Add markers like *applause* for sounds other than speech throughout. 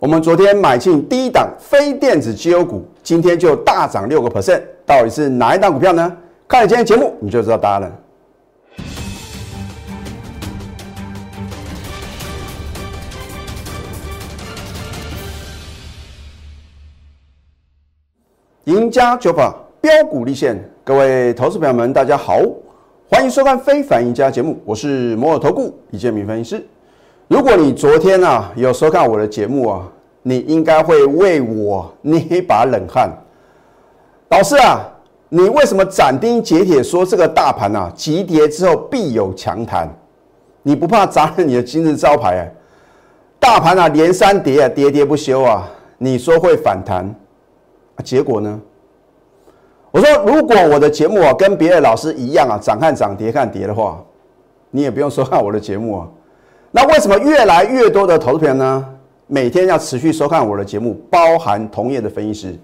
我们昨天买进第一档非电子绩优股，今天就大涨六个 percent，到底是哪一档股票呢？看了今天节目你就知道答案了。赢家九法标股立现，各位投资朋友们，大家好，欢迎收看《非凡赢家》节目，我是摩尔投顾李建明分析师。如果你昨天啊有收看我的节目啊，你应该会为我捏一把冷汗。老师啊，你为什么斩钉截铁说这个大盘啊急跌之后必有强弹？你不怕砸了你的今日招牌啊？大盘啊连三跌啊，跌跌不休啊，你说会反弹？结果呢？我说，如果我的节目啊跟别的老师一样啊，涨看涨跌看跌的话，你也不用收看我的节目啊。那为什么越来越多的投资朋友呢，每天要持续收看我的节目，包含同业的分析师？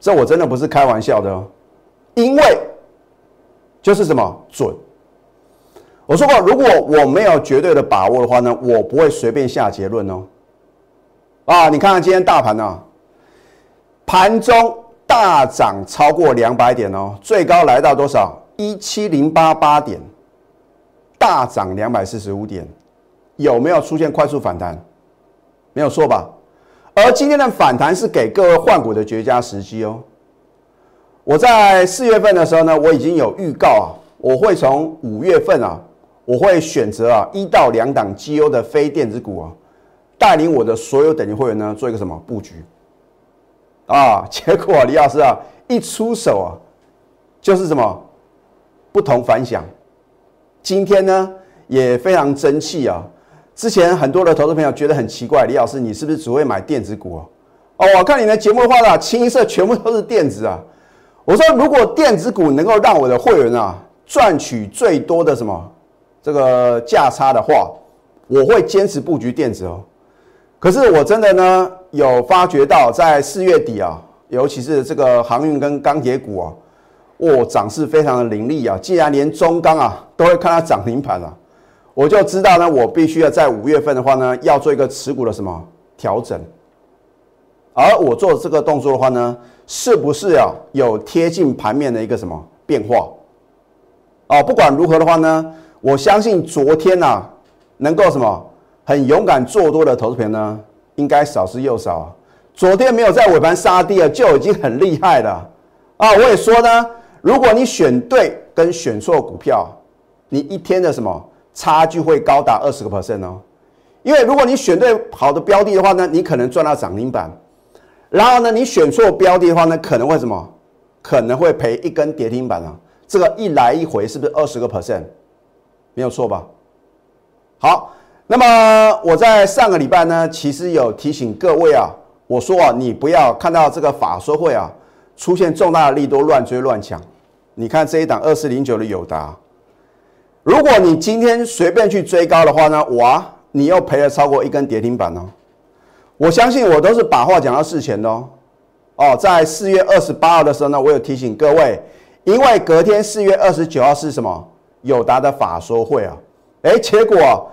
这我真的不是开玩笑的哦，因为就是什么准。我说过，如果我没有绝对的把握的话呢，我不会随便下结论哦。啊，你看看今天大盘呢？盘中大涨超过两百点哦，最高来到多少？一七零八八点，大涨两百四十五点，有没有出现快速反弹？没有错吧？而今天的反弹是给各位换股的绝佳时机哦。我在四月份的时候呢，我已经有预告啊，我会从五月份啊，我会选择啊一到两档绩优的非电子股啊，带领我的所有等级会员呢做一个什么布局？啊，结果李老师啊，一出手啊，就是什么不同凡响。今天呢也非常争气啊。之前很多的投资朋友觉得很奇怪，李老师你是不是只会买电子股哦？哦，我看你的节目的话呢，清一色全部都是电子啊。我说如果电子股能够让我的会员啊赚取最多的什么这个价差的话，我会坚持布局电子哦。可是我真的呢。有发觉到，在四月底啊，尤其是这个航运跟钢铁股啊，哦，涨势非常的凌厉啊！既然连中钢啊都会看它涨停盘了，我就知道呢，我必须要在五月份的话呢，要做一个持股的什么调整。而我做这个动作的话呢，是不是要有贴近盘面的一个什么变化？哦，不管如何的话呢，我相信昨天呐，能够什么很勇敢做多的投资友呢？应该少之又少。昨天没有在尾盘杀跌啊，就已经很厉害了啊！我也说呢，如果你选对跟选错股票，你一天的什么差距会高达二十个 percent 哦。因为如果你选对好的标的的话呢，你可能赚到涨停板；然后呢，你选错标的的话呢，可能会什么？可能会赔一根跌停板啊！这个一来一回是不是二十个 percent？没有错吧？好。那么我在上个礼拜呢，其实有提醒各位啊，我说啊，你不要看到这个法说会啊出现重大的利多乱追乱抢。你看这一档二四零九的友达，如果你今天随便去追高的话呢，哇，你又赔了超过一根跌停板哦。我相信我都是把话讲到事前的哦。哦，在四月二十八号的时候呢，我有提醒各位，因为隔天四月二十九号是什么友达的法说会啊，哎，结果。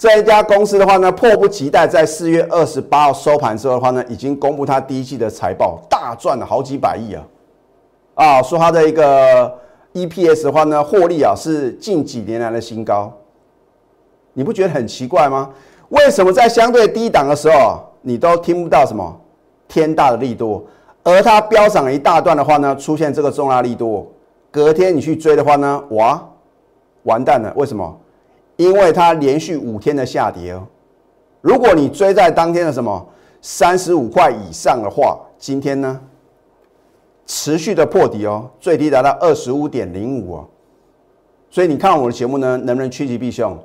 这一家公司的话呢，迫不及待在四月二十八号收盘之后的话呢，已经公布它第一季的财报，大赚了好几百亿啊！啊，说它的一个 EPS 的话呢，获利啊是近几年来的新高。你不觉得很奇怪吗？为什么在相对低档的时候，你都听不到什么天大的力度，而它飙涨一大段的话呢，出现这个重大力度，隔天你去追的话呢，哇，完蛋了！为什么？因为它连续五天的下跌哦，如果你追在当天的什么三十五块以上的话，今天呢持续的破底哦，最低达到二十五点零五哦，所以你看我的节目呢，能不能趋吉避凶？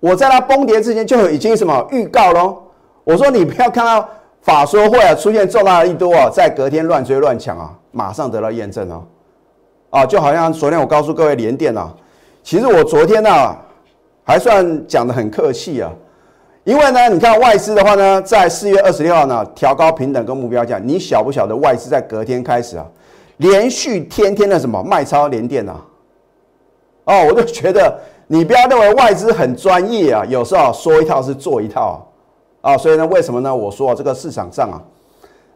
我在它崩跌之前就已经什么预告喽，我说你不要看到法说会啊出现重大的利多啊，在隔天乱追乱抢啊，马上得到验证哦，啊，就好像昨天我告诉各位连电啊，其实我昨天呢。还算讲的很客气啊，因为呢，你看外资的话呢，在四月二十六号呢调高平等跟目标价，你晓不晓得外资在隔天开始啊，连续天天的什么卖超连电啊？哦，我就觉得你不要认为外资很专业啊，有时候说一套是做一套啊，所以呢，为什么呢？我说这个市场上啊，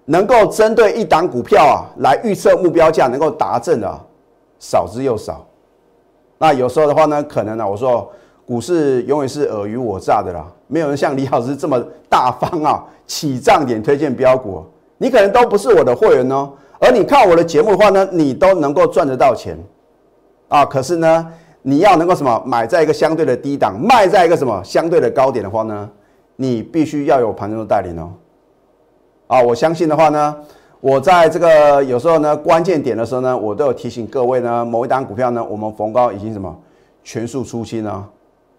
能够针对一档股票啊来预测目标价能够达阵的少之又少。那有时候的话呢，可能呢，我说股市永远是尔虞我诈的啦，没有人像李老师这么大方啊，*laughs* 起涨点推荐标股，你可能都不是我的会员哦。而你看我的节目的话呢，你都能够赚得到钱啊。可是呢，你要能够什么买在一个相对的低档，卖在一个什么相对的高点的话呢？你必须要有盘中的带领哦，啊，我相信的话呢，我在这个有时候呢关键点的时候呢，我都有提醒各位呢，某一档股票呢，我们逢高已经什么全数出清了，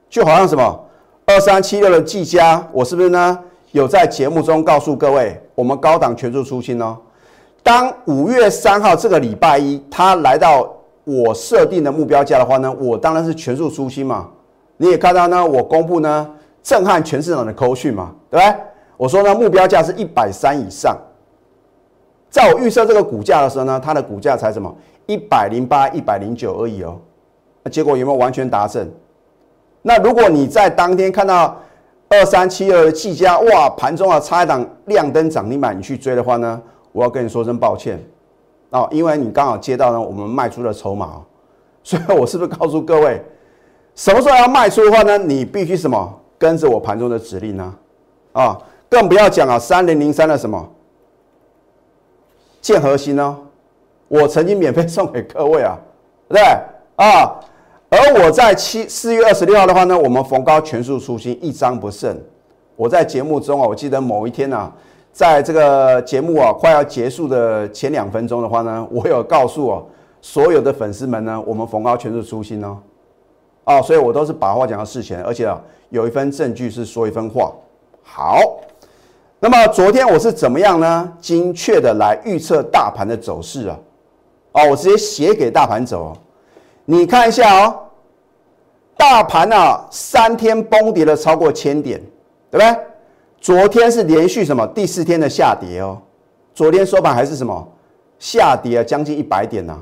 就好像什么二三七六的技嘉，我是不是呢有在节目中告诉各位，我们高档全数出清哦？当五月三号这个礼拜一，它来到我设定的目标价的话呢，我当然是全数出清嘛。你也看到呢，我公布呢。震撼全市场的扣讯嘛，对不对？我说呢，目标价是一百三以上。在我预测这个股价的时候呢，它的股价才什么一百零八、一百零九而已哦。那结果有没有完全达成？那如果你在当天看到二三七二的技嘉，哇，盘中啊差一档亮灯涨停板，你去追的话呢，我要跟你说声抱歉哦，因为你刚好接到呢我们卖出的筹码，*laughs* 所以我是不是告诉各位，什么时候要卖出的话呢？你必须什么？跟着我盘中的指令呢，啊，更不要讲啊，三零零三的什么建核心呢？我曾经免费送给各位啊，对不对啊？而我在七四月二十六号的话呢，我们逢高全数出清，一张不剩。我在节目中啊，我记得某一天呢，在这个节目啊快要结束的前两分钟的话呢，我有告诉我所有的粉丝们呢，我们逢高全数出清哦。啊，所以我都是把话讲到事前，而且啊，有一份证据是说一分话。好，那么昨天我是怎么样呢？精确的来预测大盘的走势啊？哦，我直接写给大盘走，你看一下哦，大盘啊，三天崩跌了超过千点，对不对？昨天是连续什么第四天的下跌哦，昨天收盘还是什么下跌啊，将近一百点呢？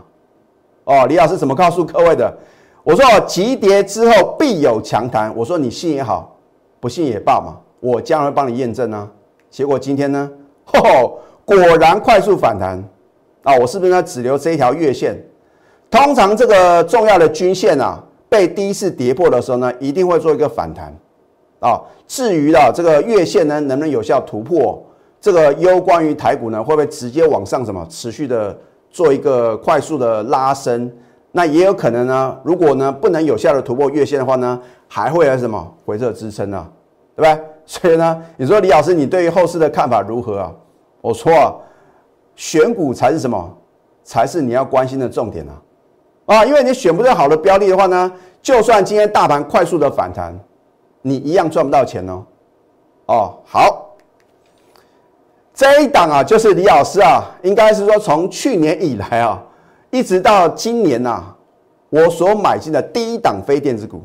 哦，李老师怎么告诉各位的？我说，急跌之后必有强弹。我说你信也好，不信也罢嘛，我将来帮你验证啊。结果今天呢，*laughs* 吼，果然快速反弹啊！我是不是呢？只留这一条月线？通常这个重要的均线啊，被第一次跌破的时候呢，一定会做一个反弹啊。至于啊这个月线呢，能不能有效突破？这个攸关于台股呢，会不会直接往上什么持续的做一个快速的拉升？那也有可能呢，如果呢不能有效的突破月线的话呢，还会有什么回撤支撑呢？对不对？*laughs* 所以呢，你说李老师，你对于后市的看法如何啊？我说啊，选股才是什么？才是你要关心的重点啊！啊，因为你选不到好的标的的话呢，就算今天大盘快速的反弹，你一样赚不到钱哦。哦，好，这一档啊，就是李老师啊，应该是说从去年以来啊。一直到今年呐，我所买进的第一档非电子股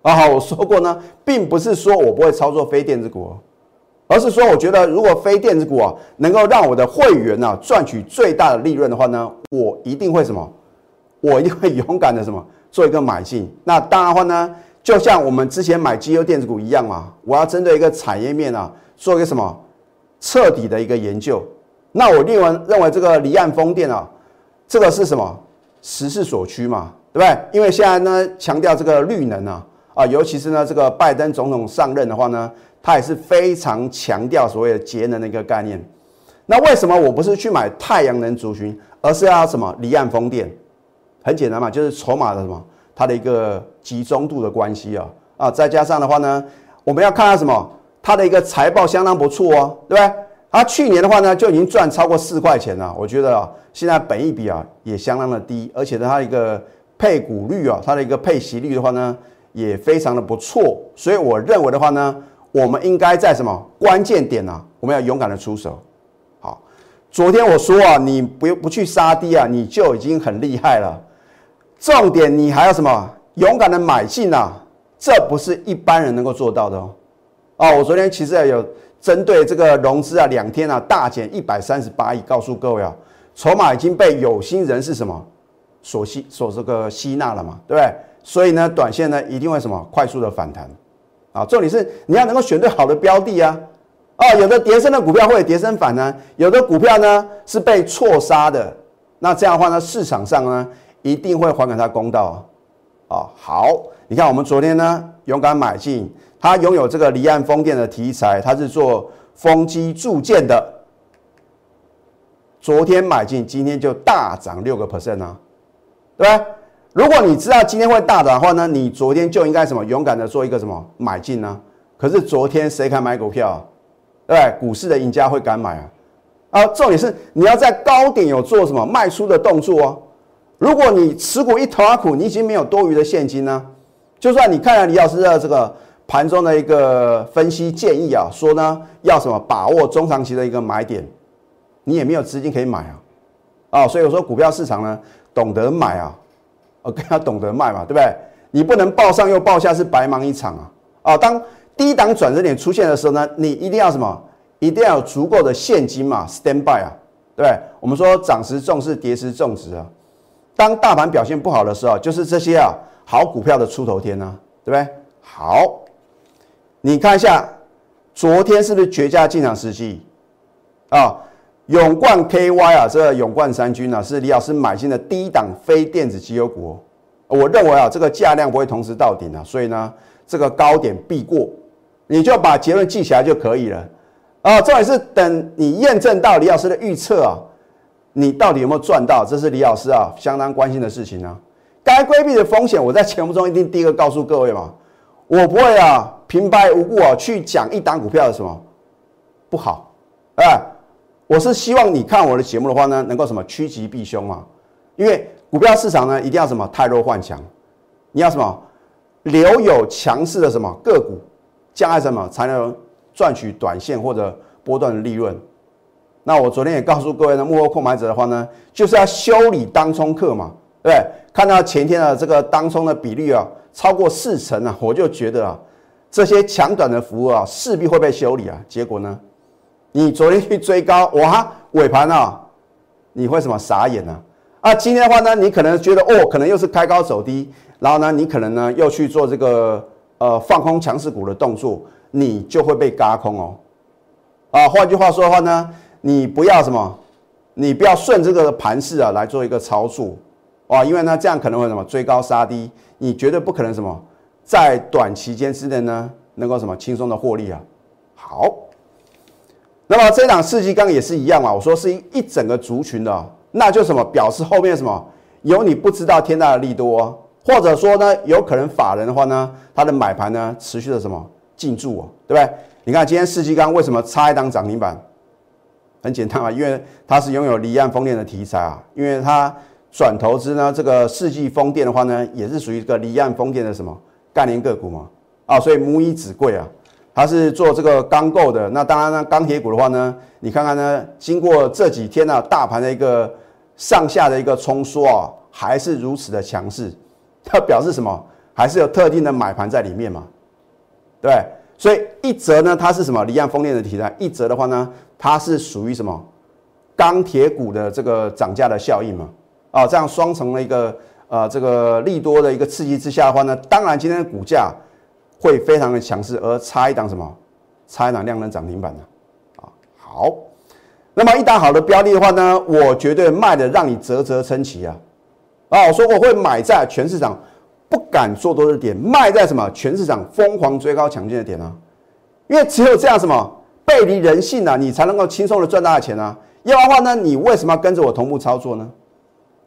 啊，我说过呢，并不是说我不会操作非电子股，而是说我觉得如果非电子股啊能够让我的会员呢赚取最大的利润的话呢，我一定会什么？我一定会勇敢的什么 *laughs* 做一个买进。那当然的话呢，就像我们之前买绩优电子股一样嘛，我要针对一个产业面啊做一个什么彻底的一个研究。那我另外认为这个离岸风电啊。这个是什么时势所趋嘛，对不对？因为现在呢强调这个绿能啊，啊，尤其是呢这个拜登总统上任的话呢，他也是非常强调所谓的节能的一个概念。那为什么我不是去买太阳能族群，而是要什么离岸风电？很简单嘛，就是筹码的什么它的一个集中度的关系啊啊，再加上的话呢，我们要看它什么，它的一个财报相当不错哦，对不对？它去年的话呢，就已经赚超过四块钱了。我觉得啊，现在本益比啊也相当的低，而且呢，它一个配股率啊，它的一个配息率的话呢，也非常的不错。所以我认为的话呢，我们应该在什么关键点呢？我们要勇敢的出手。好，昨天我说啊，你不不去杀低啊，你就已经很厉害了。重点你还要什么？勇敢的买进啊，这不是一般人能够做到的哦。哦，我昨天其实有。针对这个融资啊，两天啊大减一百三十八亿，告诉各位啊，筹码已经被有心人士什么所吸所这个吸纳了嘛，对不对？所以呢，短线呢一定会什么快速的反弹，啊，重点是你要能够选对好的标的啊。哦，有的跌升的股票会跌升反弹，有的股票呢是被错杀的。那这样的话呢，市场上呢一定会还给他公道啊。好，你看我们昨天呢勇敢买进，它拥有这个离岸风电的题材，它是做风机铸件的。昨天买进，今天就大涨六个 percent 啊，对吧？如果你知道今天会大涨的话呢，你昨天就应该什么勇敢的做一个什么买进呢？可是昨天谁敢买股票？对不对？股市的赢家会敢买啊？啊，重点是你要在高点有做什么卖出的动作哦。如果你持股一头阿苦，你已经没有多余的现金呢，就算你看了李老师的这个盘中的一个分析建议啊，说呢要什么把握中长期的一个买点。你也没有资金可以买啊，啊，所以我说股票市场呢，懂得买啊，呃，更要懂得卖嘛，对不对？你不能报上又报下是白忙一场啊，啊，当低档转折点出现的时候呢，你一定要什么？一定要有足够的现金嘛，stand by 啊，对不对？我们说涨时重视，跌时重值啊。当大盘表现不好的时候，就是这些啊好股票的出头天呢，对不对？好，你看一下昨天是不是绝佳进场时机啊？永冠 KY 啊，这个永冠三军呢，是李老师买进的低档非电子绩优股。我认为啊，这个价量不会同时到顶啊，所以呢，这个高点必过，你就把结论记起来就可以了啊。这也是等你验证到李老师的预测啊，你到底有没有赚到？这是李老师啊相当关心的事情呢。该规避的风险，我在节目中一定第一个告诉各位嘛。我不会啊平白无故啊去讲一档股票的什么不好，哎。我是希望你看我的节目的话呢，能够什么趋吉避凶嘛？因为股票市场呢，一定要什么太弱换强，你要什么留有强势的什么个股，将来什么才能赚取短线或者波段的利润？那我昨天也告诉各位呢，幕后购买者的话呢，就是要修理当冲客嘛，对不对？看到前天的这个当冲的比率啊，超过四成啊，我就觉得啊，这些强短的服务啊，势必会被修理啊。结果呢？你昨天去追高，哇，尾盘啊，你会什么傻眼呢？啊，今天的话呢，你可能觉得哦，可能又是开高走低，然后呢，你可能呢又去做这个呃放空强势股的动作，你就会被嘎空哦。啊，换句话说的话呢，你不要什么，你不要顺这个盘势啊来做一个操作啊，因为呢这样可能会什么追高杀低，你绝对不可能什么在短期间之内呢能够什么轻松的获利啊。好。那么这档四季钢也是一样啊？我说是一一整个族群的，那就什么表示后面什么有你不知道天大的利多，或者说呢有可能法人的话呢，他的买盘呢持续的什么进驻哦，对不对？你看今天四季钢为什么差一档涨停板？很简单啊，因为它是拥有离岸风电的题材啊，因为它转投资呢这个世纪风电的话呢，也是属于一个离岸风电的什么概念个股嘛，啊，所以母以子贵啊。它是做这个钢构的，那当然呢，钢铁股的话呢，你看看呢，经过这几天呢，大盘的一个上下的一个冲缩啊，还是如此的强势，它表示什么？还是有特定的买盘在里面嘛？对，所以一则呢，它是什么离岸风电的题材；一则的话呢，它是属于什么钢铁股的这个涨价的效应嘛？啊，这样双重的一个呃这个利多的一个刺激之下的话呢，当然今天的股价。会非常的强势，而差一档什么？差一档量能涨停板呢？啊，好。那么一档好的标的的话呢，我绝对卖的让你啧啧称奇啊！啊，我说我会买在全市场不敢做多的点，卖在什么？全市场疯狂追高抢进的点啊！因为只有这样什么背离人性啊，你才能够轻松的赚大钱啊！要不然的话呢，你为什么要跟着我同步操作呢？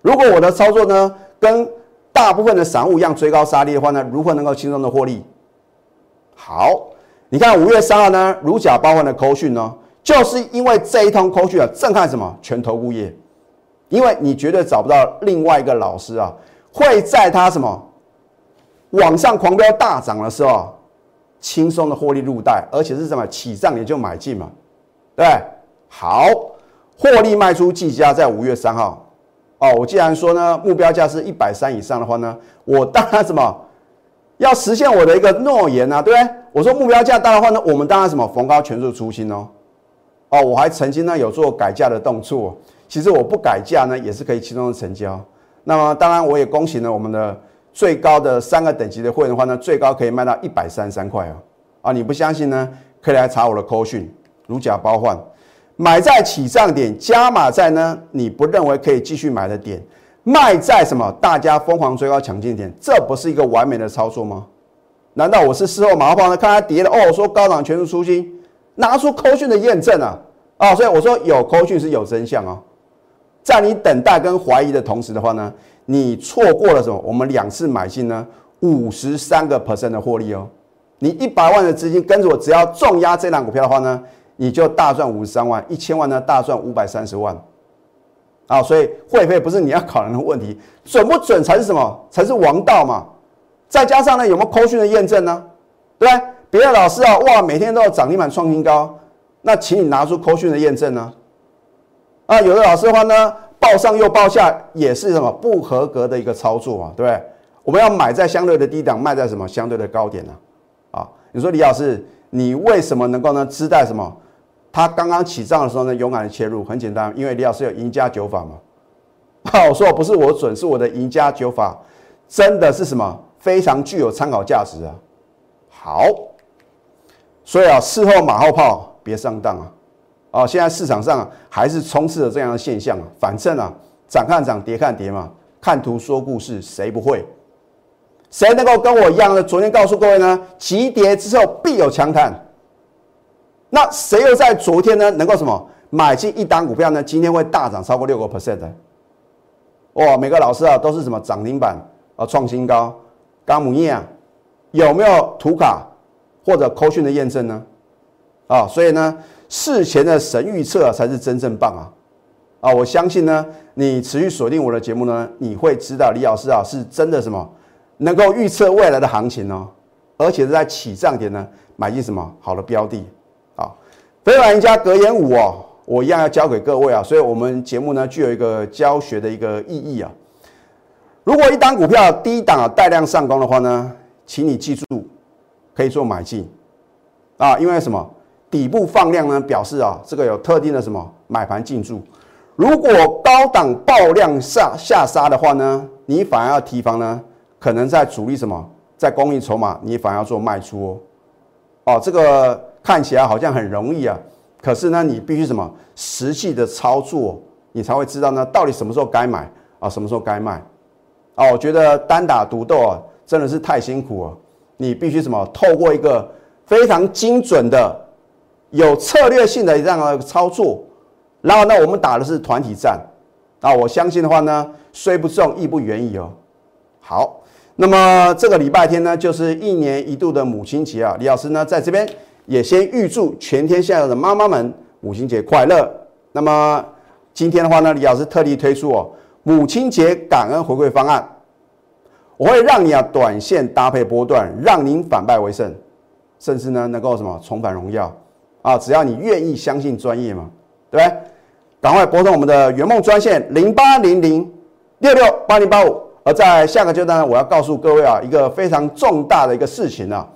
如果我的操作呢，跟大部分的散户一样追高杀低的话呢，如何能够轻松的获利？好，你看五月三号呢，如假包换的扣讯呢，就是因为这一通扣讯啊，震撼什么全投顾业，因为你绝对找不到另外一个老师啊，会在他什么网上狂飙大涨的时候，轻松的获利入袋，而且是什么起涨你就买进嘛，对好，获利卖出计价在五月三号，哦，我既然说呢，目标价是一百三以上的话呢，我当然什么。要实现我的一个诺言啊，对不对？我说目标价大的话呢，我们当然什么逢高全数出清哦。哦，我还曾经呢有做改价的动作，其实我不改价呢也是可以轻松的成交。那么当然我也恭喜了我们的最高的三个等级的会员的话呢，最高可以卖到一百三十三块哦。啊，你不相信呢？可以来查我的扣讯，如假包换，买在起涨点，加码在呢你不认为可以继续买的点，卖在什么大家疯狂追高抢进点，这不是一个完美的操作吗？难道我是事后马后炮呢？看它跌了哦，说高档全数出清，拿出扣讯的验证啊啊！所以我说有扣讯是有真相啊，在你等待跟怀疑的同时的话呢，你错过了什么？我们两次买进呢，五十三个 percent 的获利哦。你一百万的资金跟着我，只要重压这档股票的话呢，你就大赚五十三万；一千万呢，大赚五百三十万。啊，所以会费不是你要考量的问题，准不准才是什么？才是王道嘛。再加上呢，有没有扣讯的验证呢？对不对？别的老师啊，哇，每天都有涨停板创新高，那请你拿出扣讯的验证呢。啊，有的老师的话呢，报上又报下，也是什么不合格的一个操作啊，对不对？我们要买在相对的低档，卖在什么相对的高点呢？啊，你说李老师，你为什么能够呢？知道什么？他刚刚起涨的时候呢，勇敢的切入，很简单，因为李老师有赢家九法嘛。啊，*laughs* 我说不是我准，是我的赢家九法，真的是什么非常具有参考价值啊。好，所以啊，事后马后炮别上当啊。啊，现在市场上还是充斥着这样的现象啊。反正啊，涨看涨，跌看跌嘛，看图说故事，谁不会？谁能够跟我一样的？昨天告诉各位呢，急跌之后必有强弹。那谁又在昨天呢？能够什么买进一单股票呢？今天会大涨超过六个 percent 的。哇，每个老师啊都是什么涨停板啊，创新高。刚母业啊，有没有图卡或者扣讯的验证呢？啊，所以呢，事前的神预测才是真正棒啊！啊，我相信呢，你持续锁定我的节目呢，你会知道李老师啊是真的什么。能够预测未来的行情哦，而且是在起涨点呢，买进什么好的标的啊？非凡赢家格言五哦，我一样要教给各位啊，所以我们节目呢具有一个教学的一个意义啊。如果一档股票低档啊带量上攻的话呢，请你记住可以做买进啊，因为什么？底部放量呢，表示啊这个有特定的什么买盘进驻。如果高档爆量下下杀的话呢，你反而要提防呢。可能在主力什么，在供应筹码，你反而要做卖出哦。哦，这个看起来好像很容易啊，可是呢，你必须什么实际的操作，你才会知道呢，到底什么时候该买啊，什么时候该卖。哦，我觉得单打独斗啊，真的是太辛苦了。你必须什么，透过一个非常精准的、有策略性的这样的操作，然后呢，我们打的是团体战啊。我相信的话呢，虽不中，亦不远矣哦。好。那么这个礼拜天呢，就是一年一度的母亲节啊！李老师呢，在这边也先预祝全天下的妈妈们母亲节快乐。那么今天的话呢，李老师特地推出哦母亲节感恩回馈方案，我会让你啊短线搭配波段，让您反败为胜，甚至呢能够什么重返荣耀啊！只要你愿意相信专业嘛，对不对？赶快拨通我们的圆梦专线零八零零六六八零八五。而在下个阶段呢，我要告诉各位啊，一个非常重大的一个事情啊，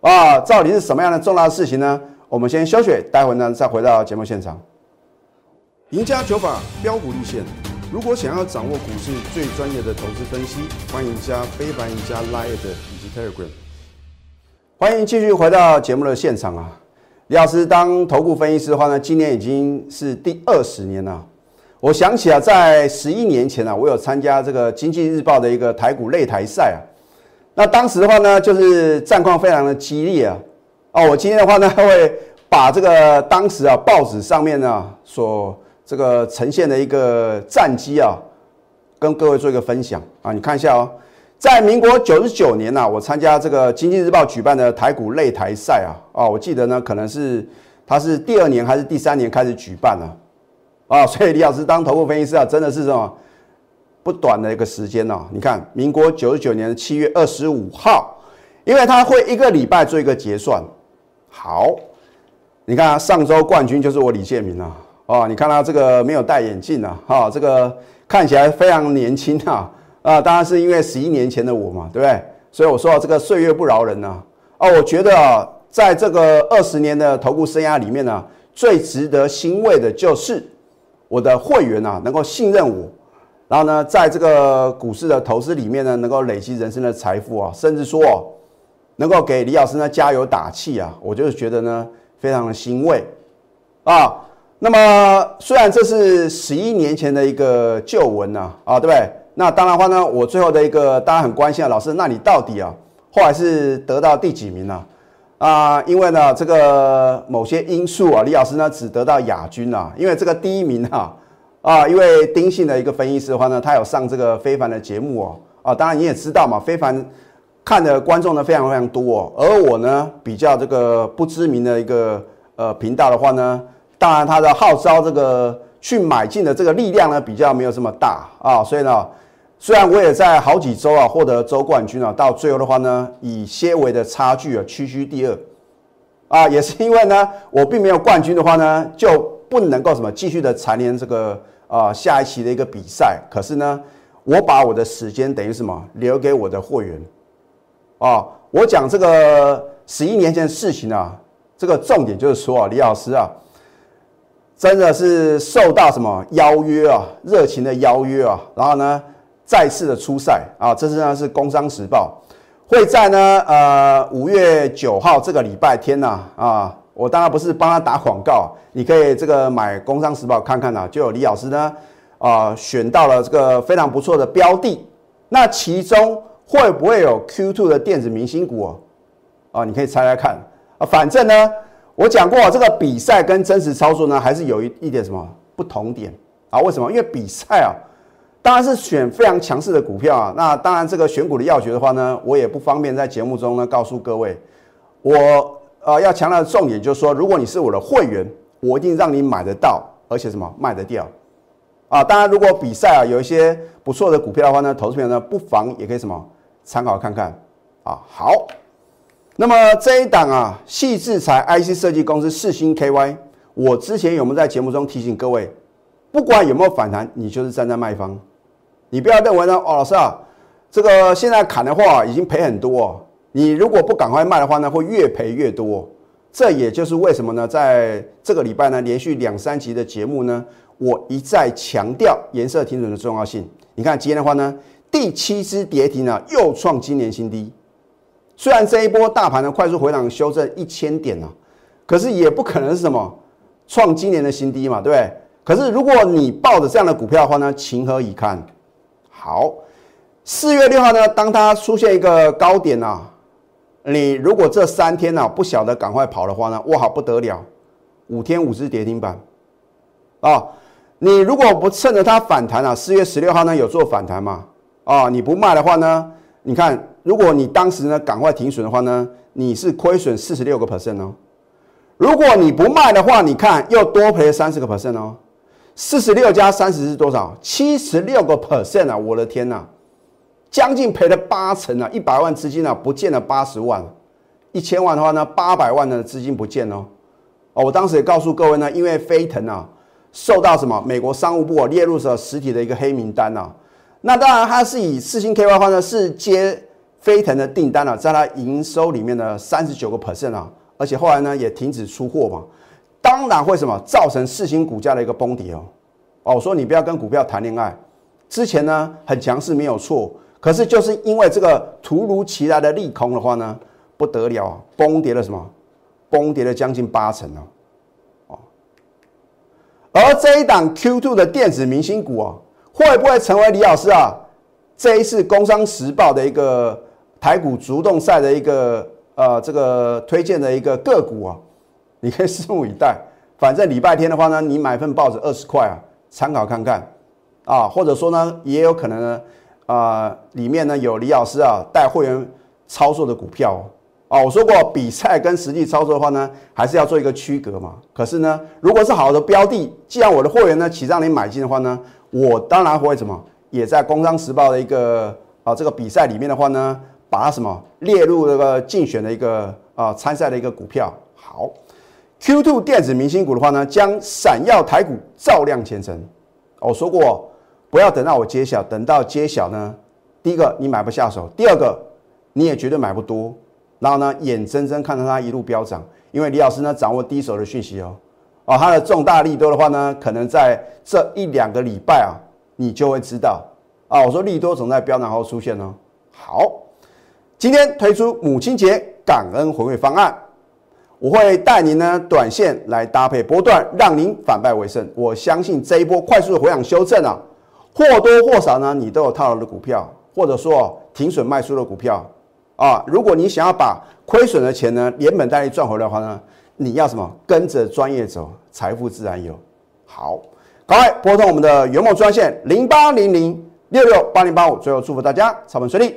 啊，到底是什么样的重大的事情呢？我们先休息，待会呢再回到节目现场。赢家九法标股立线，如果想要掌握股市最专业的投资分析，欢迎加非凡、赢家 Line 以及 Telegram。欢迎继续回到节目的现场啊，李老师当投顾分析师的话呢，今年已经是第二十年了。我想起啊，在十一年前啊，我有参加这个《经济日报》的一个台股擂台赛啊。那当时的话呢，就是战况非常的激烈啊。哦，我今天的话呢，会把这个当时啊报纸上面呢所这个呈现的一个战绩啊，跟各位做一个分享啊。你看一下哦，在民国九十九年呐，我参加这个《经济日报》举办的台股擂台赛啊。哦，我记得呢，可能是它是第二年还是第三年开始举办呢？啊，*laughs* 所以李老师当头部分析师啊，真的是什么不短的一个时间呢？你看，民国九十九年的七月二十五号，因为他会一个礼拜做一个结算。好，你看上周冠军就是我李建明啊。哦，你看他这个没有戴眼镜啊，哈，这个看起来非常年轻啊。啊，当然是因为十一年前的我嘛，对不对？所以我说这个岁月不饶人呐。哦，我觉得啊，在这个二十年的投顾生涯里面呢，最值得欣慰的就是。我的会员啊，能够信任我，然后呢，在这个股市的投资里面呢，能够累积人生的财富啊，甚至说能够给李老师呢加油打气啊，我就觉得呢非常的欣慰啊。那么虽然这是十一年前的一个旧闻呐，啊，对不对？那当然话呢，我最后的一个大家很关心啊，老师，那你到底啊后来是得到第几名呢？啊，因为呢这个某些因素啊，李老师呢只得到亚军啊，因为这个第一名哈啊，因为丁信的一个分析师的话呢，他有上这个非凡的节目哦，啊，当然你也知道嘛，非凡看的观众呢非常非常多哦，而我呢比较这个不知名的一个呃频道的话呢。当然，他的号召这个去买进的这个力量呢，比较没有这么大啊，所以呢，虽然我也在好几周啊获得周冠军啊，到最后的话呢，以些微的差距啊，屈居第二啊，也是因为呢，我并没有冠军的话呢，就不能够什么继续的蝉联这个啊下一期的一个比赛。可是呢，我把我的时间等于什么留给我的会员啊，我讲这个十一年前的事情啊，这个重点就是说啊，李老师啊。真的是受到什么邀约啊？热情的邀约啊！然后呢，再次的出赛啊！这次呢是《工商时报》会在呢呃五月九号这个礼拜天呐啊，我当然不是帮他打广告，你可以这个买《工商时报》看看呐，就有李老师呢啊选到了这个非常不错的标的，那其中会不会有 Q two 的电子明星股啊啊？你可以猜猜看啊，反正呢。我讲过，这个比赛跟真实操作呢，还是有一一点什么不同点啊？为什么？因为比赛啊，当然是选非常强势的股票啊。那当然，这个选股的要诀的话呢，我也不方便在节目中呢告诉各位。我呃要强调的重点就是说，如果你是我的会员，我一定让你买得到，而且什么卖得掉啊。当然，如果比赛啊有一些不错的股票的话呢，投资朋友呢不妨也可以什么参考看看啊。好。那么这一档啊，细制材 IC 设计公司四星 KY，我之前有没有在节目中提醒各位，不管有没有反弹，你就是站在卖方，你不要认为呢，哦，老师啊，这个现在砍的话已经赔很多，哦你如果不赶快卖的话呢，会越赔越多。这也就是为什么呢，在这个礼拜呢，连续两三集的节目呢，我一再强调颜色停损的重要性。你看今天的话呢，第七只跌停呢，又创今年新低。虽然这一波大盘的快速回档修正一千点呢，可是也不可能是什么创今年的新低嘛，对不对？可是如果你抱着这样的股票的话呢，情何以堪？好，四月六号呢，当它出现一个高点啊，你如果这三天呢不晓得赶快跑的话呢，哇，不得了，五天五只跌停板啊！你如果不趁着它反弹啊，四月十六号呢有做反弹嘛？啊，你不卖的话呢，你看。如果你当时呢赶快停损的话呢，你是亏损四十六个 percent 哦。如果你不卖的话，你看又多赔了三十个 percent 哦。四十六加三十是多少？七十六个 percent 啊！我的天呐，将近赔了八成啊！一百万资金啊不见了八十万，一千万的话呢，八百万的资金不见哦。哦，我当时也告诉各位呢，因为飞腾啊受到什么美国商务部列入了实体的一个黑名单啊。那当然它是以四星 KY 话呢是接。飞腾的订单啊，在它营收里面的三十九个 percent 啊，而且后来呢也停止出货嘛，当然会什么造成四星股价的一个崩跌哦。哦，我说你不要跟股票谈恋爱，之前呢很强势没有错，可是就是因为这个突如其来的利空的话呢，不得了啊，崩跌了什么？崩跌了将近八成哦。哦，而这一档 Q two 的电子明星股啊，会不会成为李老师啊这一次《工商时报》的一个？台股主动赛的一个呃，这个推荐的一个个股啊，你可以拭目以待。反正礼拜天的话呢，你买份报纸二十块啊，参考看看啊，或者说呢，也有可能呢，啊，里面呢有李老师啊带会员操作的股票哦。我说过，比赛跟实际操作的话呢，还是要做一个区隔嘛。可是呢，如果是好的标的，既然我的会员呢起让你买进的话呢，我当然会怎么，也在《工商时报》的一个啊这个比赛里面的话呢。把它什么列入那个竞选的一个啊参赛的一个股票。好，Q two 电子明星股的话呢，将闪耀台股，照亮前程。我说过，不要等到我揭晓，等到揭晓呢，第一个你买不下手，第二个你也绝对买不多。然后呢，眼睁睁看着它一路飙涨，因为李老师呢掌握第一手的讯息哦。哦，它的重大利多的话呢，可能在这一两个礼拜啊，你就会知道啊。我说利多总在飙涨后出现哦。好。今天推出母亲节感恩回馈方案，我会带您呢短线来搭配波段，让您反败为胜。我相信这一波快速的回档修正啊，或多或少呢你都有套牢的股票，或者说停损卖出的股票啊。如果你想要把亏损的钱呢连本带利赚回来的话呢，你要什么？跟着专业走，财富自然有。好，赶快拨通我们的圆梦专线零八零零六六八零八五。最后祝福大家操盘顺利。